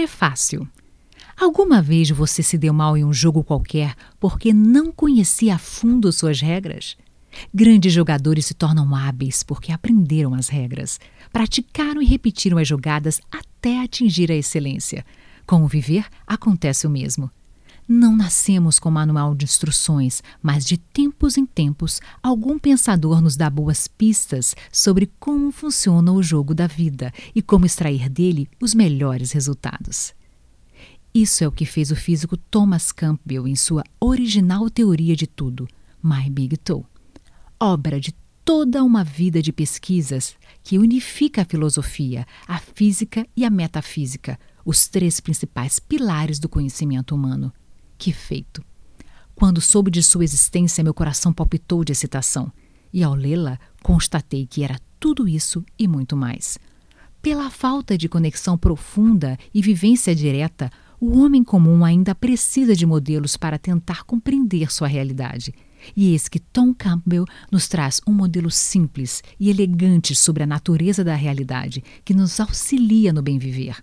Prefácio. Alguma vez você se deu mal em um jogo qualquer porque não conhecia a fundo suas regras? Grandes jogadores se tornam hábeis porque aprenderam as regras, praticaram e repetiram as jogadas até atingir a excelência. Com o viver, acontece o mesmo. Não nascemos com manual de instruções, mas de tempos em tempos, algum pensador nos dá boas pistas sobre como funciona o jogo da vida e como extrair dele os melhores resultados. Isso é o que fez o físico Thomas Campbell em sua original teoria de tudo, My Big Toe. Obra de toda uma vida de pesquisas que unifica a filosofia, a física e a metafísica, os três principais pilares do conhecimento humano. Que feito! Quando soube de sua existência, meu coração palpitou de excitação, e ao lê-la, constatei que era tudo isso e muito mais. Pela falta de conexão profunda e vivência direta, o homem comum ainda precisa de modelos para tentar compreender sua realidade. E eis que Tom Campbell nos traz um modelo simples e elegante sobre a natureza da realidade que nos auxilia no bem viver.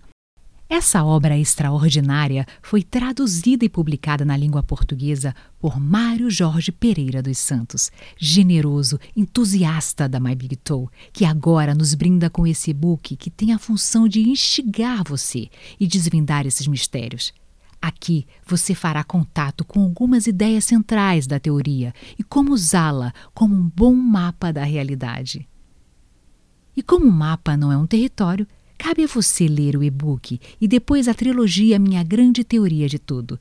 Essa obra extraordinária foi traduzida e publicada na língua portuguesa por Mário Jorge Pereira dos Santos, generoso, entusiasta da My Big Toe, que agora nos brinda com esse e-book que tem a função de instigar você e desvendar esses mistérios. Aqui você fará contato com algumas ideias centrais da teoria e como usá-la como um bom mapa da realidade. E como o mapa não é um território, Cabe a você ler o e-book e depois a trilogia Minha Grande Teoria de Tudo.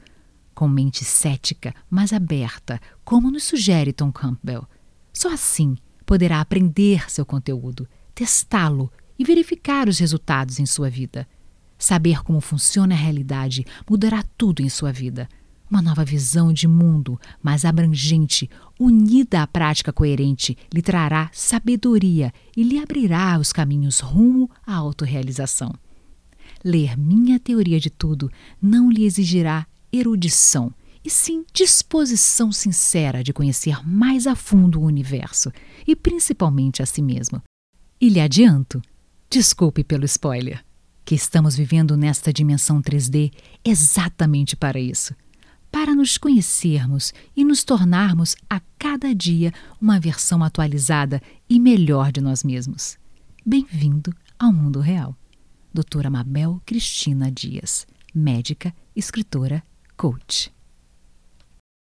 Com mente cética, mas aberta, como nos sugere Tom Campbell. Só assim poderá aprender seu conteúdo, testá-lo e verificar os resultados em sua vida. Saber como funciona a realidade mudará tudo em sua vida uma nova visão de mundo mais abrangente, unida à prática coerente, lhe trará sabedoria e lhe abrirá os caminhos rumo à autorrealização. Ler minha teoria de tudo não lhe exigirá erudição, e sim disposição sincera de conhecer mais a fundo o universo e principalmente a si mesmo. E lhe adianto, desculpe pelo spoiler, que estamos vivendo nesta dimensão 3D exatamente para isso para nos conhecermos e nos tornarmos a cada dia uma versão atualizada e melhor de nós mesmos. Bem-vindo ao mundo real. Doutora Mabel Cristina Dias, médica, escritora, coach.